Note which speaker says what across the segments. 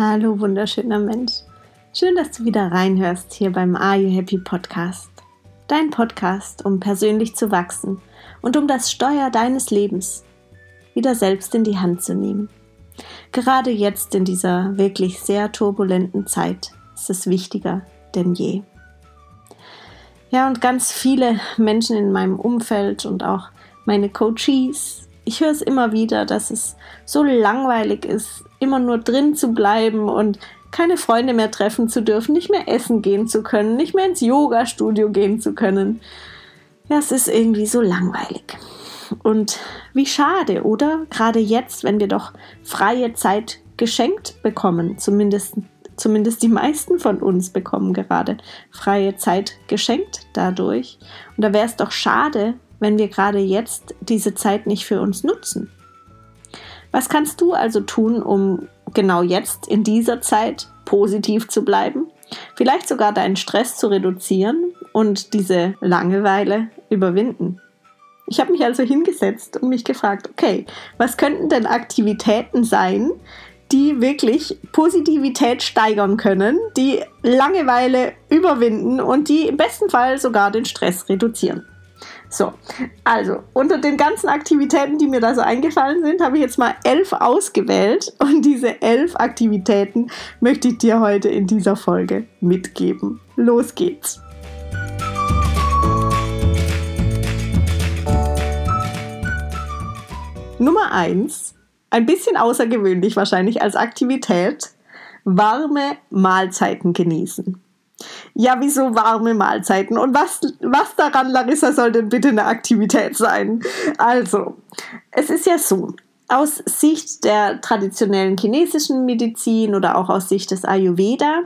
Speaker 1: Hallo, wunderschöner Mensch. Schön, dass du wieder reinhörst hier beim Are You Happy Podcast. Dein Podcast, um persönlich zu wachsen und um das Steuer deines Lebens wieder selbst in die Hand zu nehmen. Gerade jetzt in dieser wirklich sehr turbulenten Zeit ist es wichtiger denn je. Ja, und ganz viele Menschen in meinem Umfeld und auch meine Coaches ich höre es immer wieder, dass es so langweilig ist, immer nur drin zu bleiben und keine Freunde mehr treffen zu dürfen, nicht mehr essen gehen zu können, nicht mehr ins Yoga-Studio gehen zu können. Ja, es ist irgendwie so langweilig. Und wie schade, oder? Gerade jetzt, wenn wir doch freie Zeit geschenkt bekommen, zumindest, zumindest die meisten von uns bekommen gerade freie Zeit geschenkt dadurch. Und da wäre es doch schade, wenn wir gerade jetzt diese Zeit nicht für uns nutzen? Was kannst du also tun, um genau jetzt in dieser Zeit positiv zu bleiben? Vielleicht sogar deinen Stress zu reduzieren und diese Langeweile überwinden. Ich habe mich also hingesetzt und mich gefragt, okay, was könnten denn Aktivitäten sein, die wirklich Positivität steigern können, die Langeweile überwinden und die im besten Fall sogar den Stress reduzieren? So, also unter den ganzen Aktivitäten, die mir da so eingefallen sind, habe ich jetzt mal elf ausgewählt und diese elf Aktivitäten möchte ich dir heute in dieser Folge mitgeben. Los geht's! Nummer eins, ein bisschen außergewöhnlich wahrscheinlich als Aktivität, warme Mahlzeiten genießen. Ja, wieso warme Mahlzeiten? Und was, was daran, Larissa, soll denn bitte eine Aktivität sein? Also, es ist ja so, aus Sicht der traditionellen chinesischen Medizin oder auch aus Sicht des Ayurveda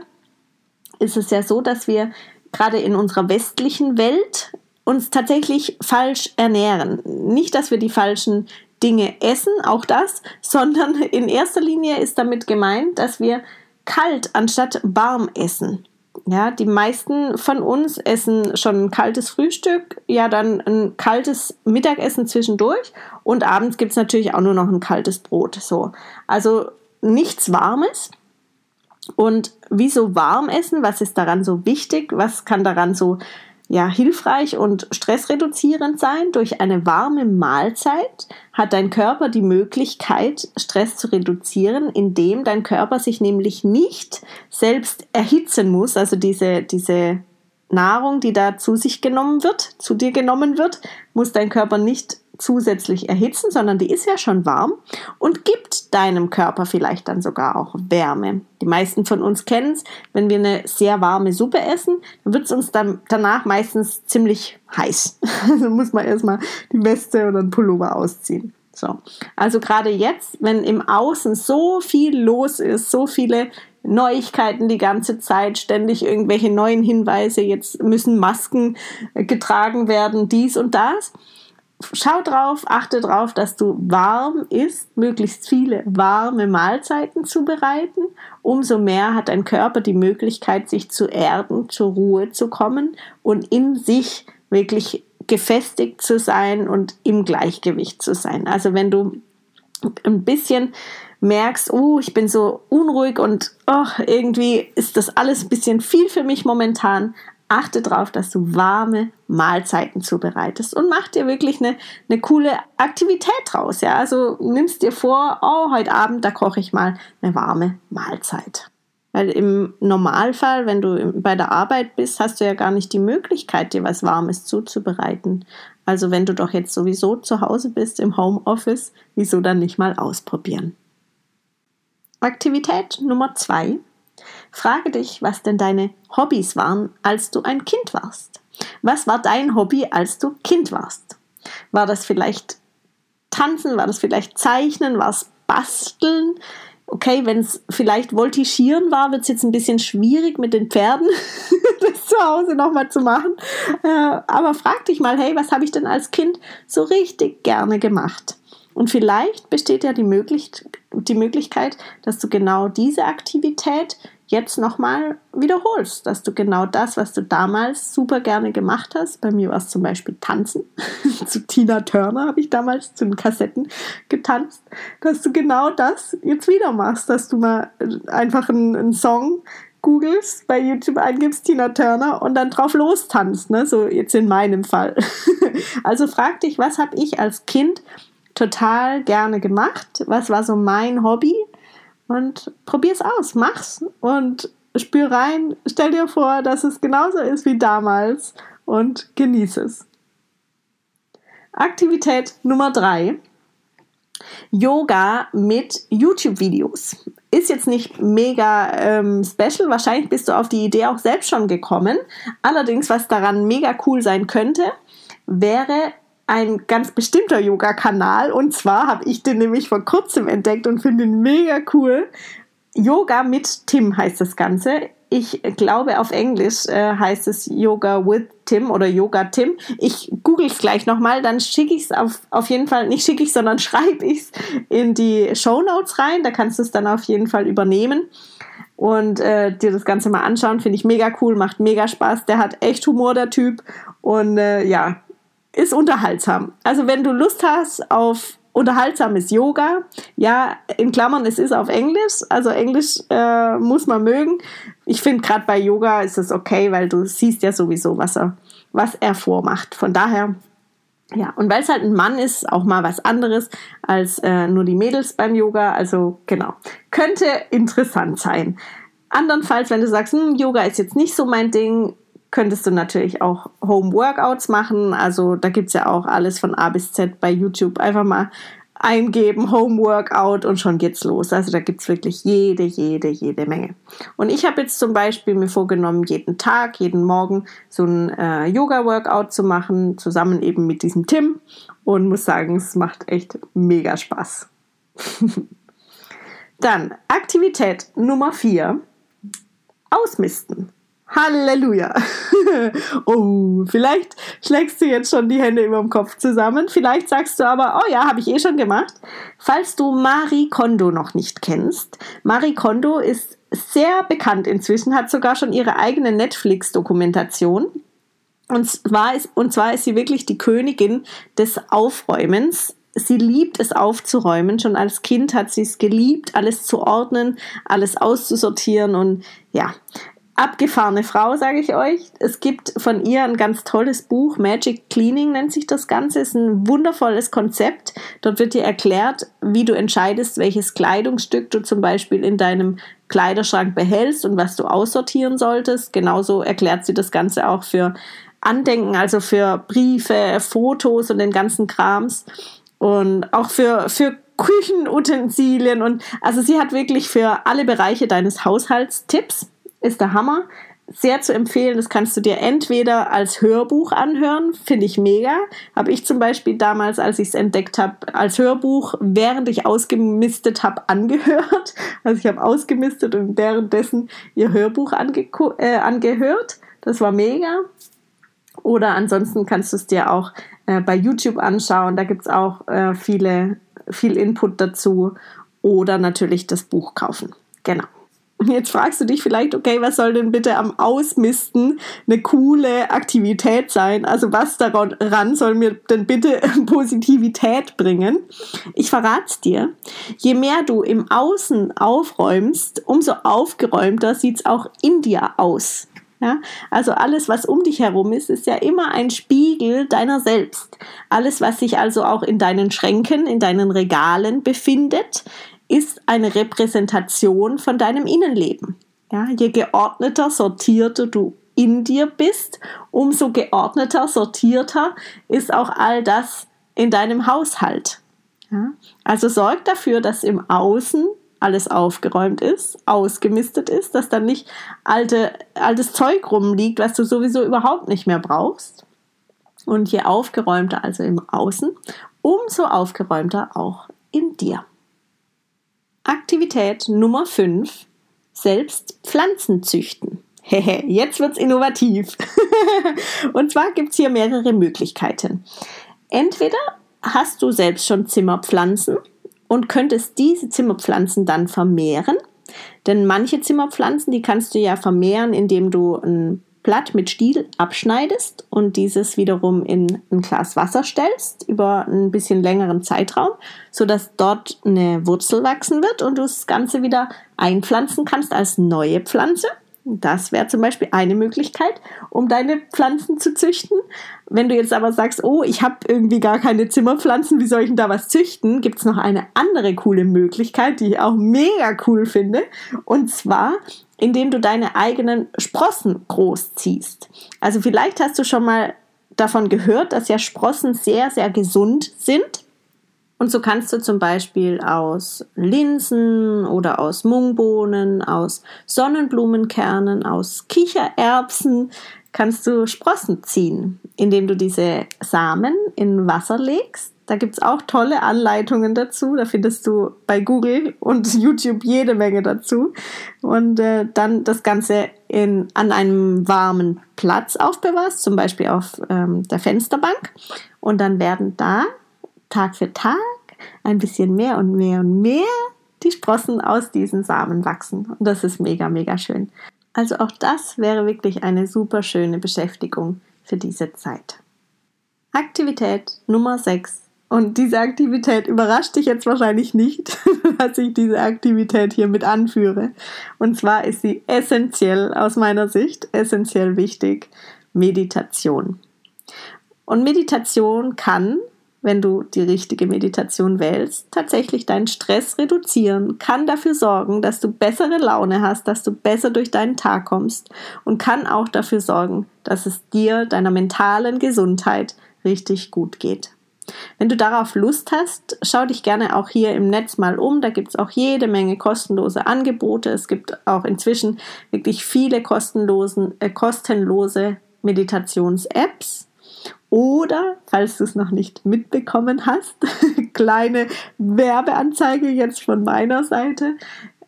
Speaker 1: ist es ja so, dass wir gerade in unserer westlichen Welt uns tatsächlich falsch ernähren. Nicht, dass wir die falschen Dinge essen, auch das, sondern in erster Linie ist damit gemeint, dass wir kalt anstatt warm essen. Ja, die meisten von uns essen schon ein kaltes Frühstück, ja, dann ein kaltes Mittagessen zwischendurch und abends gibt es natürlich auch nur noch ein kaltes Brot. So. Also nichts Warmes. Und wieso warm essen? Was ist daran so wichtig? Was kann daran so ja, hilfreich und stressreduzierend sein. Durch eine warme Mahlzeit hat dein Körper die Möglichkeit, Stress zu reduzieren, indem dein Körper sich nämlich nicht selbst erhitzen muss. Also diese, diese Nahrung, die da zu sich genommen wird, zu dir genommen wird, muss dein Körper nicht zusätzlich erhitzen, sondern die ist ja schon warm und gibt deinem Körper vielleicht dann sogar auch Wärme. Die meisten von uns kennen es, wenn wir eine sehr warme Suppe essen, dann wird es uns dann danach meistens ziemlich heiß. Also muss man erstmal die Weste oder den Pullover ausziehen. So. Also gerade jetzt, wenn im Außen so viel los ist, so viele Neuigkeiten die ganze Zeit, ständig irgendwelche neuen Hinweise, jetzt müssen Masken getragen werden, dies und das schau drauf, achte drauf, dass du warm isst, möglichst viele warme Mahlzeiten zubereiten. Umso mehr hat dein Körper die Möglichkeit, sich zu erden, zur Ruhe zu kommen und in sich wirklich gefestigt zu sein und im Gleichgewicht zu sein. Also wenn du ein bisschen merkst, oh, ich bin so unruhig und oh, irgendwie ist das alles ein bisschen viel für mich momentan, achte darauf, dass du warme Mahlzeiten zubereitest und mach dir wirklich eine, eine coole Aktivität draus. Ja? Also nimmst dir vor, oh, heute Abend, da koche ich mal eine warme Mahlzeit. Weil im Normalfall, wenn du bei der Arbeit bist, hast du ja gar nicht die Möglichkeit, dir was Warmes zuzubereiten. Also wenn du doch jetzt sowieso zu Hause bist im Homeoffice, wieso dann nicht mal ausprobieren? Aktivität Nummer zwei Frage dich, was denn deine Hobbys waren, als du ein Kind warst. Was war dein Hobby, als du Kind warst? War das vielleicht Tanzen? War das vielleicht Zeichnen? War es Basteln? Okay, wenn es vielleicht Voltigieren war, wird es jetzt ein bisschen schwierig mit den Pferden, das zu Hause nochmal zu machen. Äh, aber frag dich mal, hey, was habe ich denn als Kind so richtig gerne gemacht? Und vielleicht besteht ja die, Möglich die Möglichkeit, dass du genau diese Aktivität jetzt nochmal wiederholst, dass du genau das, was du damals super gerne gemacht hast, bei mir war es zum Beispiel Tanzen, zu Tina Turner habe ich damals zu den Kassetten getanzt, dass du genau das jetzt wieder machst, dass du mal einfach einen, einen Song googelst, bei YouTube eingibst Tina Turner und dann drauf lostanzt, ne? so jetzt in meinem Fall. also frag dich, was habe ich als Kind total gerne gemacht? Was war so mein Hobby? Und probier's aus, mach's und spür rein, stell dir vor, dass es genauso ist wie damals und genieße es. Aktivität Nummer drei. Yoga mit YouTube-Videos. Ist jetzt nicht mega ähm, special, wahrscheinlich bist du auf die Idee auch selbst schon gekommen. Allerdings, was daran mega cool sein könnte, wäre ein ganz bestimmter Yoga-Kanal. Und zwar habe ich den nämlich vor kurzem entdeckt und finde ihn mega cool. Yoga mit Tim heißt das Ganze. Ich glaube, auf Englisch äh, heißt es Yoga with Tim oder Yoga Tim. Ich google es gleich nochmal, dann schicke ich es auf, auf jeden Fall, nicht schicke ich, sondern schreibe ich es in die Show Notes rein. Da kannst du es dann auf jeden Fall übernehmen und äh, dir das Ganze mal anschauen. Finde ich mega cool, macht mega Spaß. Der hat echt Humor, der Typ. Und äh, ja, ist unterhaltsam. Also wenn du Lust hast auf unterhaltsames Yoga, ja, in Klammern, es ist auf Englisch, also Englisch äh, muss man mögen. Ich finde gerade bei Yoga ist es okay, weil du siehst ja sowieso, was er, was er vormacht. Von daher, ja, und weil es halt ein Mann ist, auch mal was anderes als äh, nur die Mädels beim Yoga. Also genau, könnte interessant sein. Andernfalls, wenn du sagst, hm, Yoga ist jetzt nicht so mein Ding, könntest du natürlich auch Home Workouts machen. Also da gibt es ja auch alles von A bis Z bei YouTube. Einfach mal eingeben, Home Workout und schon geht's los. Also da gibt es wirklich jede, jede, jede Menge. Und ich habe jetzt zum Beispiel mir vorgenommen, jeden Tag, jeden Morgen so ein äh, Yoga-Workout zu machen, zusammen eben mit diesem Tim. Und muss sagen, es macht echt mega Spaß. Dann Aktivität Nummer 4. Ausmisten. Halleluja. oh, vielleicht schlägst du jetzt schon die Hände über dem Kopf zusammen. Vielleicht sagst du aber, oh ja, habe ich eh schon gemacht. Falls du Marie Kondo noch nicht kennst, Marie Kondo ist sehr bekannt inzwischen, hat sogar schon ihre eigene Netflix-Dokumentation. Und zwar, ist, und zwar ist sie wirklich die Königin des Aufräumens sie liebt es aufzuräumen. Schon als Kind hat sie es geliebt, alles zu ordnen, alles auszusortieren und ja, abgefahrene Frau, sage ich euch. Es gibt von ihr ein ganz tolles Buch, Magic Cleaning nennt sich das Ganze, ist ein wundervolles Konzept. Dort wird dir erklärt, wie du entscheidest, welches Kleidungsstück du zum Beispiel in deinem Kleiderschrank behältst und was du aussortieren solltest. Genauso erklärt sie das Ganze auch für Andenken, also für Briefe, Fotos und den ganzen Krams. Und auch für, für Küchenutensilien und also sie hat wirklich für alle Bereiche deines Haushalts Tipps ist der Hammer. Sehr zu empfehlen, das kannst du dir entweder als Hörbuch anhören, finde ich mega. Habe ich zum Beispiel damals, als ich es entdeckt habe, als Hörbuch, während ich ausgemistet habe, angehört. Also ich habe ausgemistet und währenddessen ihr Hörbuch ange äh, angehört. Das war mega. Oder ansonsten kannst du es dir auch äh, bei YouTube anschauen. Da gibt es auch äh, viele, viel Input dazu. Oder natürlich das Buch kaufen. Genau. Jetzt fragst du dich vielleicht, okay, was soll denn bitte am Ausmisten eine coole Aktivität sein? Also was daran soll mir denn bitte Positivität bringen? Ich verrate dir. Je mehr du im Außen aufräumst, umso aufgeräumter sieht es auch in dir aus. Ja, also alles, was um dich herum ist, ist ja immer ein Spiegel deiner selbst. Alles, was sich also auch in deinen Schränken, in deinen Regalen befindet, ist eine Repräsentation von deinem Innenleben. Ja, je geordneter, sortierter du in dir bist, umso geordneter, sortierter ist auch all das in deinem Haushalt. Ja, also sorg dafür, dass im Außen alles aufgeräumt ist, ausgemistet ist, dass dann nicht alte, altes Zeug rumliegt, was du sowieso überhaupt nicht mehr brauchst. Und je aufgeräumter also im Außen, umso aufgeräumter auch in dir. Aktivität Nummer 5. Selbst Pflanzen züchten. Hehe, jetzt wird's innovativ. und zwar gibt's hier mehrere Möglichkeiten. Entweder hast du selbst schon Zimmerpflanzen und könntest diese Zimmerpflanzen dann vermehren. Denn manche Zimmerpflanzen, die kannst du ja vermehren, indem du ein Blatt mit Stiel abschneidest und dieses wiederum in ein Glas Wasser stellst über ein bisschen längeren Zeitraum, sodass dort eine Wurzel wachsen wird und du das Ganze wieder einpflanzen kannst als neue Pflanze. Das wäre zum Beispiel eine Möglichkeit, um deine Pflanzen zu züchten. Wenn du jetzt aber sagst, oh, ich habe irgendwie gar keine Zimmerpflanzen, wie soll ich denn da was züchten? Gibt es noch eine andere coole Möglichkeit, die ich auch mega cool finde. Und zwar, indem du deine eigenen Sprossen großziehst. Also vielleicht hast du schon mal davon gehört, dass ja Sprossen sehr, sehr gesund sind. Und so kannst du zum Beispiel aus Linsen oder aus Mungbohnen, aus Sonnenblumenkernen, aus Kichererbsen kannst du Sprossen ziehen, indem du diese Samen in Wasser legst. Da gibt es auch tolle Anleitungen dazu. Da findest du bei Google und YouTube jede Menge dazu. Und äh, dann das Ganze in, an einem warmen Platz aufbewahrst, zum Beispiel auf ähm, der Fensterbank. Und dann werden da Tag für Tag ein bisschen mehr und mehr und mehr die Sprossen aus diesen Samen wachsen. Und das ist mega, mega schön. Also auch das wäre wirklich eine super schöne Beschäftigung für diese Zeit. Aktivität Nummer 6. Und diese Aktivität überrascht dich jetzt wahrscheinlich nicht, dass ich diese Aktivität hier mit anführe. Und zwar ist sie essentiell aus meiner Sicht, essentiell wichtig, Meditation. Und Meditation kann wenn du die richtige Meditation wählst, tatsächlich deinen Stress reduzieren, kann dafür sorgen, dass du bessere Laune hast, dass du besser durch deinen Tag kommst und kann auch dafür sorgen, dass es dir, deiner mentalen Gesundheit richtig gut geht. Wenn du darauf Lust hast, schau dich gerne auch hier im Netz mal um. Da gibt es auch jede Menge kostenlose Angebote. Es gibt auch inzwischen wirklich viele kostenlosen, äh, kostenlose Meditations-Apps. Oder, falls du es noch nicht mitbekommen hast, kleine Werbeanzeige jetzt von meiner Seite.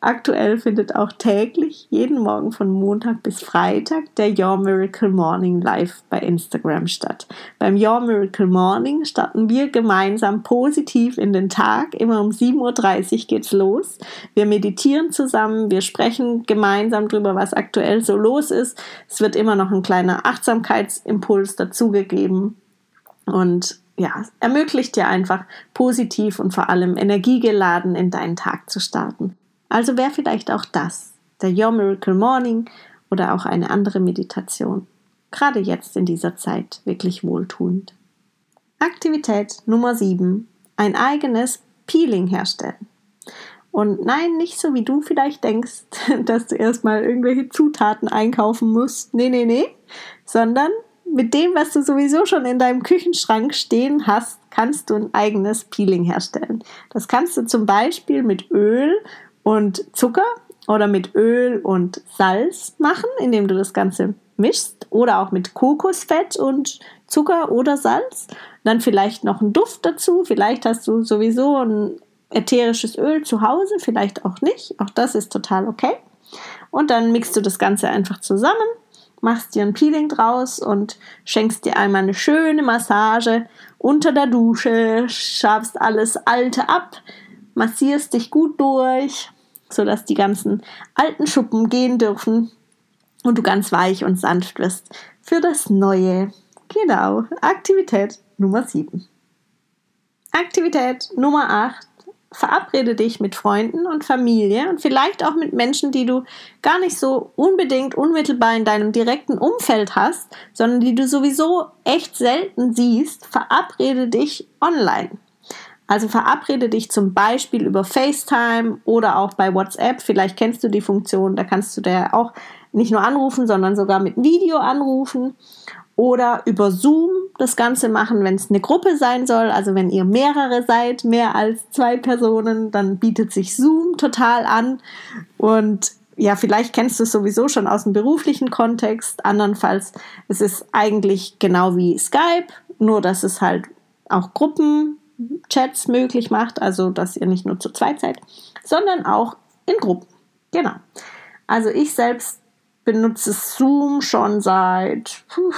Speaker 1: Aktuell findet auch täglich, jeden Morgen von Montag bis Freitag, der Your Miracle Morning live bei Instagram statt. Beim Your Miracle Morning starten wir gemeinsam positiv in den Tag. Immer um 7.30 Uhr geht's los. Wir meditieren zusammen, wir sprechen gemeinsam darüber, was aktuell so los ist. Es wird immer noch ein kleiner Achtsamkeitsimpuls dazugegeben und ja, ermöglicht dir einfach positiv und vor allem energiegeladen in deinen Tag zu starten. Also wäre vielleicht auch das, der Your Miracle Morning oder auch eine andere Meditation, gerade jetzt in dieser Zeit wirklich wohltuend. Aktivität Nummer 7. Ein eigenes Peeling herstellen. Und nein, nicht so wie du vielleicht denkst, dass du erstmal irgendwelche Zutaten einkaufen musst. Nee, nee, nee. Sondern mit dem, was du sowieso schon in deinem Küchenschrank stehen hast, kannst du ein eigenes Peeling herstellen. Das kannst du zum Beispiel mit Öl und Zucker oder mit Öl und Salz machen, indem du das Ganze mischst oder auch mit Kokosfett und Zucker oder Salz. Dann vielleicht noch einen Duft dazu. Vielleicht hast du sowieso ein ätherisches Öl zu Hause, vielleicht auch nicht. Auch das ist total okay. Und dann mixt du das Ganze einfach zusammen, machst dir ein Peeling draus und schenkst dir einmal eine schöne Massage unter der Dusche, schabst alles Alte ab, massierst dich gut durch, sodass die ganzen alten Schuppen gehen dürfen und du ganz weich und sanft wirst für das Neue. Genau, Aktivität Nummer 7. Aktivität Nummer 8. Verabrede dich mit Freunden und Familie und vielleicht auch mit Menschen, die du gar nicht so unbedingt unmittelbar in deinem direkten Umfeld hast, sondern die du sowieso echt selten siehst. Verabrede dich online. Also verabrede dich zum Beispiel über FaceTime oder auch bei WhatsApp. Vielleicht kennst du die Funktion, da kannst du da auch nicht nur anrufen, sondern sogar mit Video anrufen. Oder über Zoom das Ganze machen, wenn es eine Gruppe sein soll. Also wenn ihr mehrere seid, mehr als zwei Personen, dann bietet sich Zoom total an. Und ja, vielleicht kennst du es sowieso schon aus dem beruflichen Kontext. Andernfalls, es ist eigentlich genau wie Skype, nur dass es halt auch Gruppen Chats möglich macht, also dass ihr nicht nur zu zweit seid, sondern auch in Gruppen. Genau. Also ich selbst benutze Zoom schon seit puh,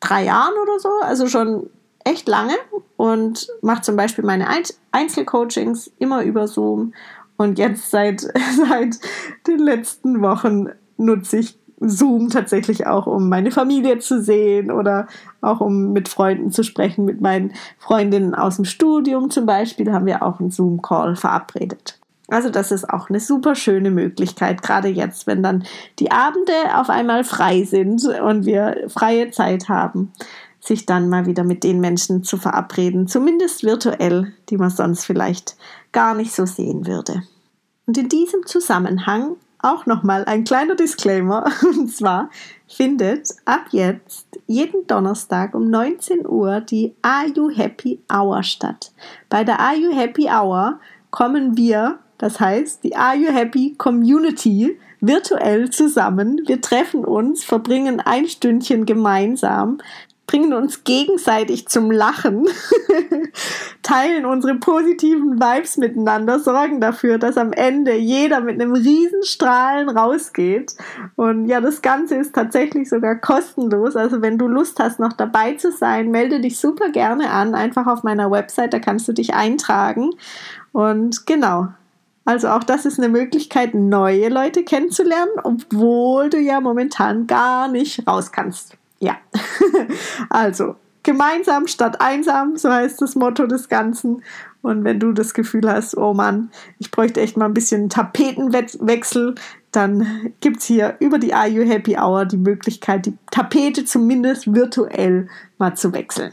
Speaker 1: drei Jahren oder so, also schon echt lange und mache zum Beispiel meine Einzelcoachings immer über Zoom. Und jetzt seit, seit den letzten Wochen nutze ich Zoom tatsächlich auch, um meine Familie zu sehen oder auch um mit Freunden zu sprechen. Mit meinen Freundinnen aus dem Studium zum Beispiel haben wir auch einen Zoom-Call verabredet. Also das ist auch eine super schöne Möglichkeit, gerade jetzt, wenn dann die Abende auf einmal frei sind und wir freie Zeit haben, sich dann mal wieder mit den Menschen zu verabreden, zumindest virtuell, die man sonst vielleicht gar nicht so sehen würde. Und in diesem Zusammenhang auch nochmal ein kleiner Disclaimer. Und zwar findet ab jetzt jeden Donnerstag um 19 Uhr die Are You Happy Hour statt. Bei der Are You Happy Hour kommen wir, das heißt die Are You Happy Community, virtuell zusammen. Wir treffen uns, verbringen ein Stündchen gemeinsam, bringen uns gegenseitig zum Lachen, teilen unsere positiven Vibes miteinander, sorgen dafür, dass am Ende jeder mit einem Riesenstrahlen rausgeht. Und ja, das Ganze ist tatsächlich sogar kostenlos. Also wenn du Lust hast, noch dabei zu sein, melde dich super gerne an, einfach auf meiner Website, da kannst du dich eintragen. Und genau, also auch das ist eine Möglichkeit, neue Leute kennenzulernen, obwohl du ja momentan gar nicht raus kannst. Ja, also gemeinsam statt einsam, so heißt das Motto des Ganzen. Und wenn du das Gefühl hast, oh Mann, ich bräuchte echt mal ein bisschen Tapetenwechsel, dann gibt es hier über die Are You Happy Hour die Möglichkeit, die Tapete zumindest virtuell mal zu wechseln.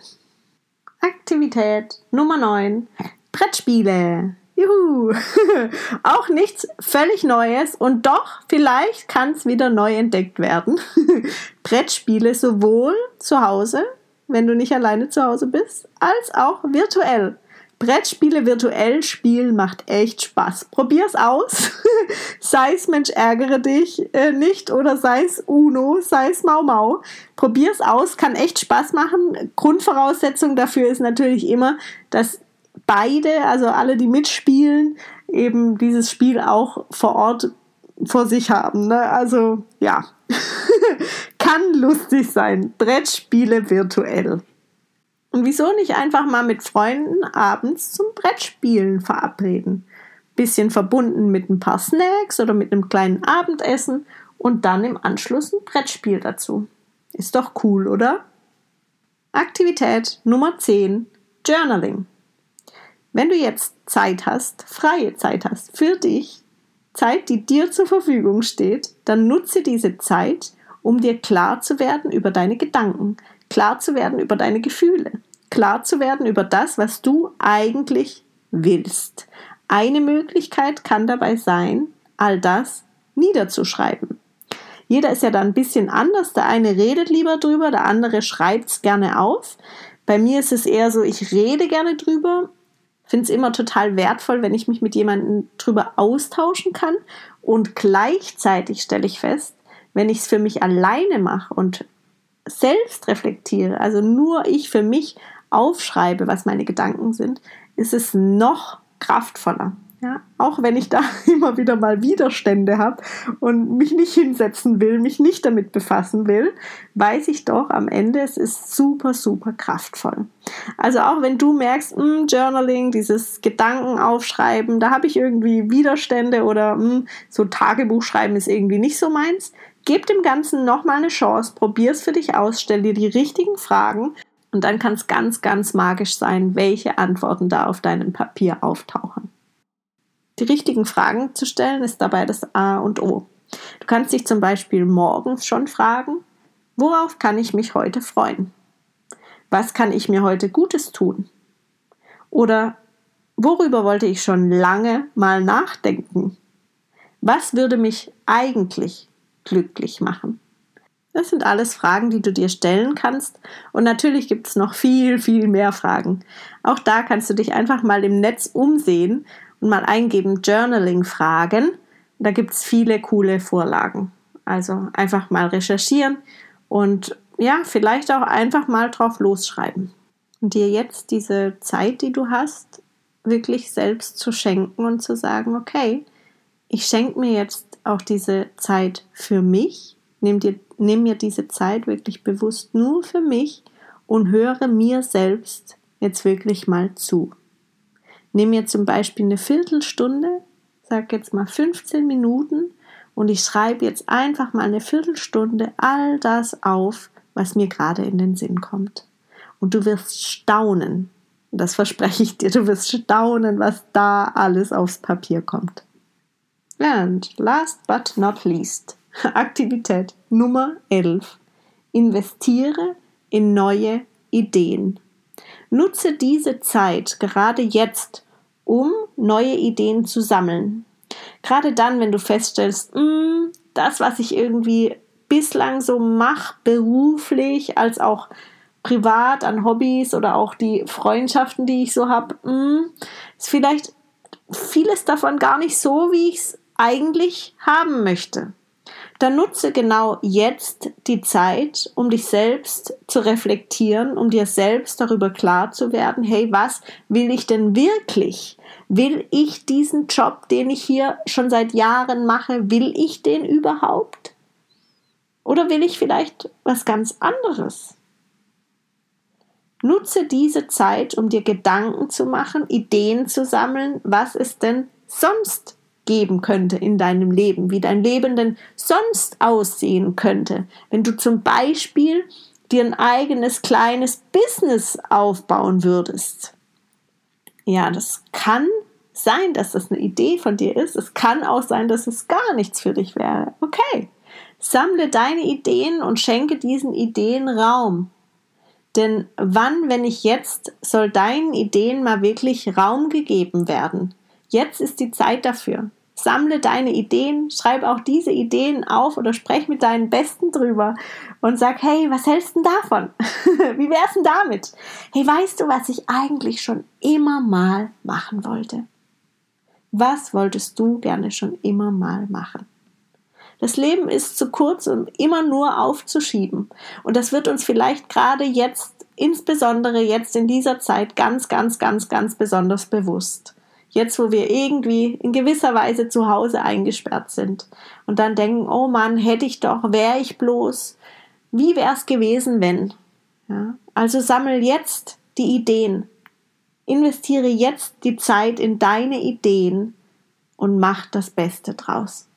Speaker 1: Aktivität Nummer 9. Brettspiele. Juhu! Auch nichts völlig Neues und doch, vielleicht kann es wieder neu entdeckt werden. Brettspiele sowohl zu Hause, wenn du nicht alleine zu Hause bist, als auch virtuell. Brettspiele virtuell spielen macht echt Spaß. Probier's aus. sei es Mensch ärgere dich äh, nicht oder sei es Uno, sei es Mau Mau. Probier's aus, kann echt Spaß machen. Grundvoraussetzung dafür ist natürlich immer, dass beide, also alle, die mitspielen, eben dieses Spiel auch vor Ort vor sich haben. Ne? Also ja, kann lustig sein. Brettspiele virtuell. Und wieso nicht einfach mal mit Freunden abends zum Brettspielen verabreden? Bisschen verbunden mit ein paar Snacks oder mit einem kleinen Abendessen und dann im Anschluss ein Brettspiel dazu. Ist doch cool, oder? Aktivität Nummer 10. Journaling. Wenn du jetzt Zeit hast, freie Zeit hast für dich, Zeit, die dir zur Verfügung steht, dann nutze diese Zeit, um dir klar zu werden über deine Gedanken, klar zu werden über deine Gefühle, klar zu werden über das, was du eigentlich willst. Eine Möglichkeit kann dabei sein, all das niederzuschreiben. Jeder ist ja da ein bisschen anders. Der eine redet lieber drüber, der andere schreibt es gerne auf. Bei mir ist es eher so, ich rede gerne drüber finde es immer total wertvoll, wenn ich mich mit jemandem drüber austauschen kann. Und gleichzeitig stelle ich fest, wenn ich es für mich alleine mache und selbst reflektiere, also nur ich für mich aufschreibe, was meine Gedanken sind, ist es noch kraftvoller. Ja, auch wenn ich da immer wieder mal Widerstände habe und mich nicht hinsetzen will, mich nicht damit befassen will, weiß ich doch am Ende, es ist super, super kraftvoll. Also auch wenn du merkst, mh, hm, Journaling, dieses Gedanken aufschreiben, da habe ich irgendwie Widerstände oder mh, hm, so Tagebuch schreiben ist irgendwie nicht so meins, gib dem Ganzen nochmal eine Chance, probier es für dich aus, stell dir die richtigen Fragen und dann kann es ganz, ganz magisch sein, welche Antworten da auf deinem Papier auftauchen. Die richtigen Fragen zu stellen ist dabei das A und O. Du kannst dich zum Beispiel morgens schon fragen, worauf kann ich mich heute freuen? Was kann ich mir heute Gutes tun? Oder worüber wollte ich schon lange mal nachdenken? Was würde mich eigentlich glücklich machen? Das sind alles Fragen, die du dir stellen kannst. Und natürlich gibt es noch viel, viel mehr Fragen. Auch da kannst du dich einfach mal im Netz umsehen und mal eingeben Journaling Fragen. Da gibt es viele coole Vorlagen. Also einfach mal recherchieren und ja, vielleicht auch einfach mal drauf losschreiben. Und dir jetzt diese Zeit, die du hast, wirklich selbst zu schenken und zu sagen, okay, ich schenke mir jetzt auch diese Zeit für mich, nimm, dir, nimm mir diese Zeit wirklich bewusst nur für mich und höre mir selbst jetzt wirklich mal zu. Nimm mir zum Beispiel eine Viertelstunde, sage jetzt mal 15 Minuten und ich schreibe jetzt einfach mal eine Viertelstunde all das auf, was mir gerade in den Sinn kommt. Und du wirst staunen, das verspreche ich dir, du wirst staunen, was da alles aufs Papier kommt. Und last but not least, Aktivität Nummer 11. Investiere in neue Ideen. Nutze diese Zeit gerade jetzt, um neue Ideen zu sammeln. Gerade dann, wenn du feststellst, mm, das, was ich irgendwie bislang so mache, beruflich als auch privat an Hobbys oder auch die Freundschaften, die ich so habe, mm, ist vielleicht vieles davon gar nicht so, wie ich es eigentlich haben möchte. Dann nutze genau jetzt die Zeit, um dich selbst zu reflektieren, um dir selbst darüber klar zu werden, hey, was will ich denn wirklich? Will ich diesen Job, den ich hier schon seit Jahren mache, will ich den überhaupt? Oder will ich vielleicht was ganz anderes? Nutze diese Zeit, um dir Gedanken zu machen, Ideen zu sammeln, was es denn sonst geben könnte in deinem Leben, wie dein Leben denn sonst aussehen könnte, wenn du zum Beispiel dir ein eigenes kleines Business aufbauen würdest. Ja, das kann sein, dass das eine Idee von dir ist. Es kann auch sein, dass es gar nichts für dich wäre. Okay, sammle deine Ideen und schenke diesen Ideen Raum. Denn wann, wenn nicht jetzt, soll deinen Ideen mal wirklich Raum gegeben werden? Jetzt ist die Zeit dafür. Sammle deine Ideen, schreib auch diese Ideen auf oder sprech mit deinen Besten drüber und sag, hey, was hältst du davon? Wie wär's denn damit? Hey, weißt du, was ich eigentlich schon immer mal machen wollte? Was wolltest du gerne schon immer mal machen? Das Leben ist zu kurz, um immer nur aufzuschieben. Und das wird uns vielleicht gerade jetzt, insbesondere jetzt in dieser Zeit, ganz, ganz, ganz, ganz besonders bewusst. Jetzt, wo wir irgendwie in gewisser Weise zu Hause eingesperrt sind und dann denken, oh Mann, hätte ich doch, wäre ich bloß, wie wäre es gewesen, wenn? Ja? Also sammel jetzt die Ideen, investiere jetzt die Zeit in deine Ideen und mach das Beste draus.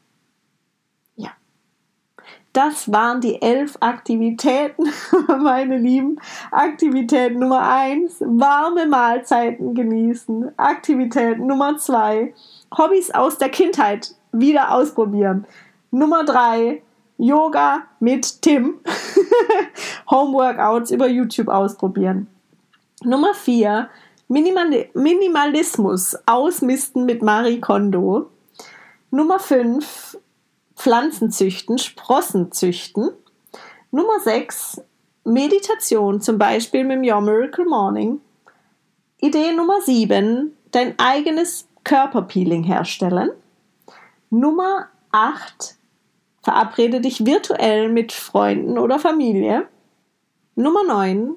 Speaker 1: Das waren die elf Aktivitäten, meine Lieben. Aktivität Nummer eins, warme Mahlzeiten genießen. Aktivität Nummer zwei, Hobbys aus der Kindheit wieder ausprobieren. Nummer drei, Yoga mit Tim. Homeworkouts über YouTube ausprobieren. Nummer vier, Minimal Minimalismus ausmisten mit Marie Kondo. Nummer fünf, Pflanzen züchten, Sprossen züchten. Nummer 6, Meditation, zum Beispiel mit dem Your Miracle Morning. Idee Nummer 7, dein eigenes Körperpeeling herstellen. Nummer 8, verabrede dich virtuell mit Freunden oder Familie. Nummer 9,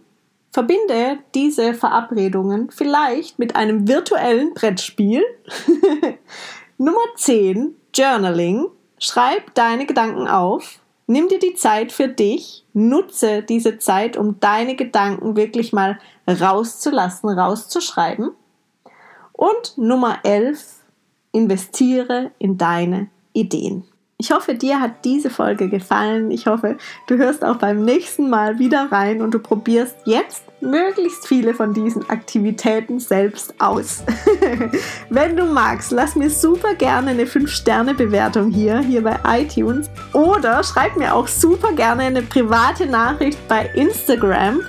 Speaker 1: verbinde diese Verabredungen vielleicht mit einem virtuellen Brettspiel. Nummer 10, Journaling. Schreib deine Gedanken auf, nimm dir die Zeit für dich, nutze diese Zeit, um deine Gedanken wirklich mal rauszulassen, rauszuschreiben. Und Nummer 11, investiere in deine Ideen. Ich hoffe, dir hat diese Folge gefallen. Ich hoffe, du hörst auch beim nächsten Mal wieder rein und du probierst jetzt möglichst viele von diesen Aktivitäten selbst aus. Wenn du magst, lass mir super gerne eine 5-Sterne-Bewertung hier, hier bei iTunes oder schreib mir auch super gerne eine private Nachricht bei Instagram.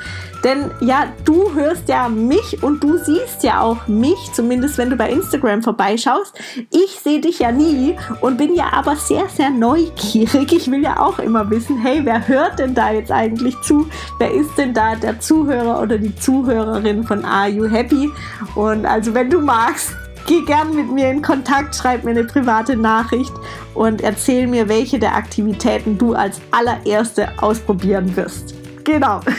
Speaker 1: Denn ja, du hörst ja mich und du siehst ja auch mich, zumindest wenn du bei Instagram vorbeischaust. Ich sehe dich ja nie und bin ja aber sehr, sehr neugierig. Ich will ja auch immer wissen, hey, wer hört denn da jetzt eigentlich zu? Wer ist denn da der Zuhörer oder die Zuhörerin von Are You Happy? Und also wenn du magst, geh gern mit mir in Kontakt, schreib mir eine private Nachricht und erzähl mir, welche der Aktivitäten du als allererste ausprobieren wirst. Genau.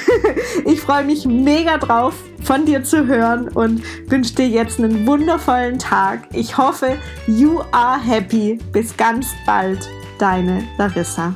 Speaker 1: Ich freue mich mega drauf, von dir zu hören und wünsche dir jetzt einen wundervollen Tag. Ich hoffe, you are happy. Bis ganz bald, deine Larissa.